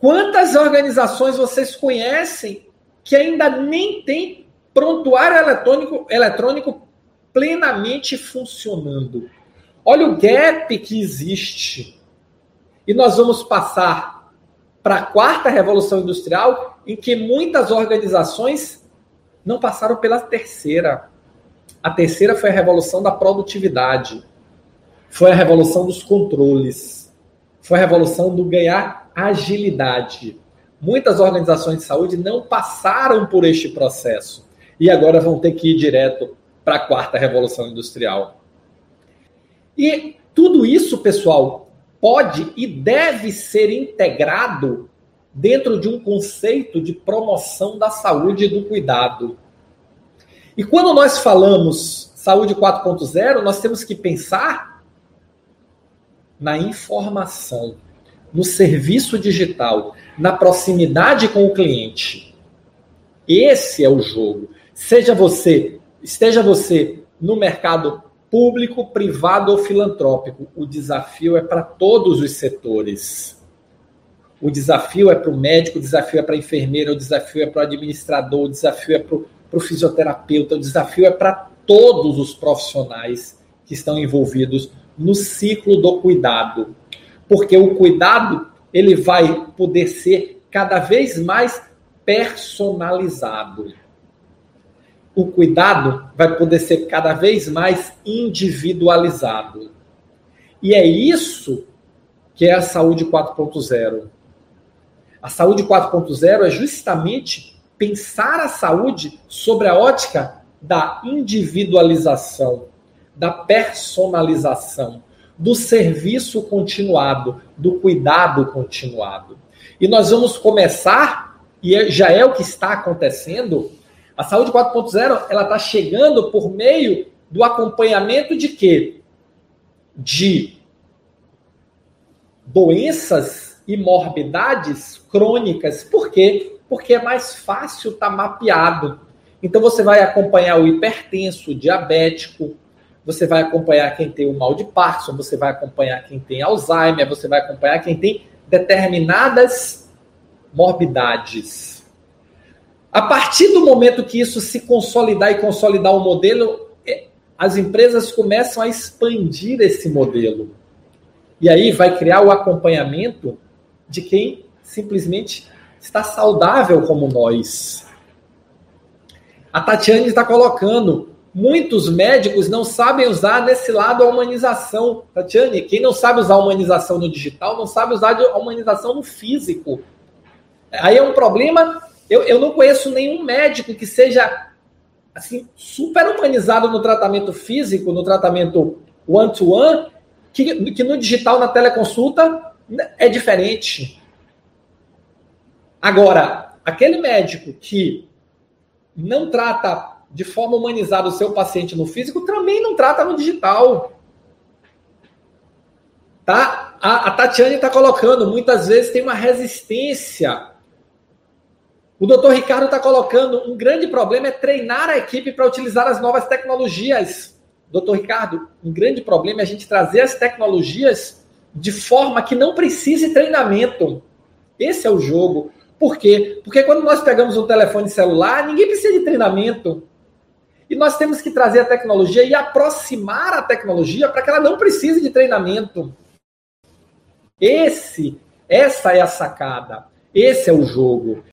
Quantas organizações vocês conhecem que ainda nem tem prontuário eletrônico, eletrônico plenamente funcionando? Olha o gap que existe. E nós vamos passar para a quarta revolução industrial, em que muitas organizações não passaram pela terceira. A terceira foi a revolução da produtividade. Foi a revolução dos controles. Foi a revolução do ganhar agilidade. Muitas organizações de saúde não passaram por este processo e agora vão ter que ir direto para a quarta revolução industrial. E tudo isso, pessoal, pode e deve ser integrado dentro de um conceito de promoção da saúde e do cuidado. E quando nós falamos saúde 4.0, nós temos que pensar na informação no serviço digital, na proximidade com o cliente. Esse é o jogo. Seja você, esteja você no mercado público, privado ou filantrópico, o desafio é para todos os setores. O desafio é para o médico, o desafio é para a enfermeira, o desafio é para o administrador, o desafio é para o fisioterapeuta, o desafio é para todos os profissionais que estão envolvidos no ciclo do cuidado porque o cuidado ele vai poder ser cada vez mais personalizado. O cuidado vai poder ser cada vez mais individualizado. E é isso que é a saúde 4.0. A saúde 4.0 é justamente pensar a saúde sobre a ótica da individualização, da personalização do serviço continuado, do cuidado continuado. E nós vamos começar, e é, já é o que está acontecendo, a saúde 4.0 ela está chegando por meio do acompanhamento de quê? De doenças e morbidades crônicas. Por quê? Porque é mais fácil estar tá mapeado. Então você vai acompanhar o hipertenso, o diabético, você vai acompanhar quem tem o mal de Parkinson, você vai acompanhar quem tem Alzheimer, você vai acompanhar quem tem determinadas morbidades. A partir do momento que isso se consolidar e consolidar o modelo, é, as empresas começam a expandir esse modelo. E aí vai criar o acompanhamento de quem simplesmente está saudável como nós. A Tatiane está colocando muitos médicos não sabem usar nesse lado a humanização. Tatiane, quem não sabe usar a humanização no digital, não sabe usar a humanização no físico. Aí é um problema. Eu, eu não conheço nenhum médico que seja assim super humanizado no tratamento físico, no tratamento one-to-one, -one, que, que no digital, na teleconsulta, é diferente. Agora, aquele médico que não trata de forma humanizada o seu paciente no físico, também não trata no digital. Tá? A, a Tatiane está colocando, muitas vezes tem uma resistência. O doutor Ricardo está colocando, um grande problema é treinar a equipe para utilizar as novas tecnologias. Doutor Ricardo, um grande problema é a gente trazer as tecnologias de forma que não precise treinamento. Esse é o jogo. Por quê? Porque quando nós pegamos um telefone celular, ninguém precisa de treinamento. E nós temos que trazer a tecnologia e aproximar a tecnologia para que ela não precise de treinamento. Esse, essa é a sacada. Esse é o jogo.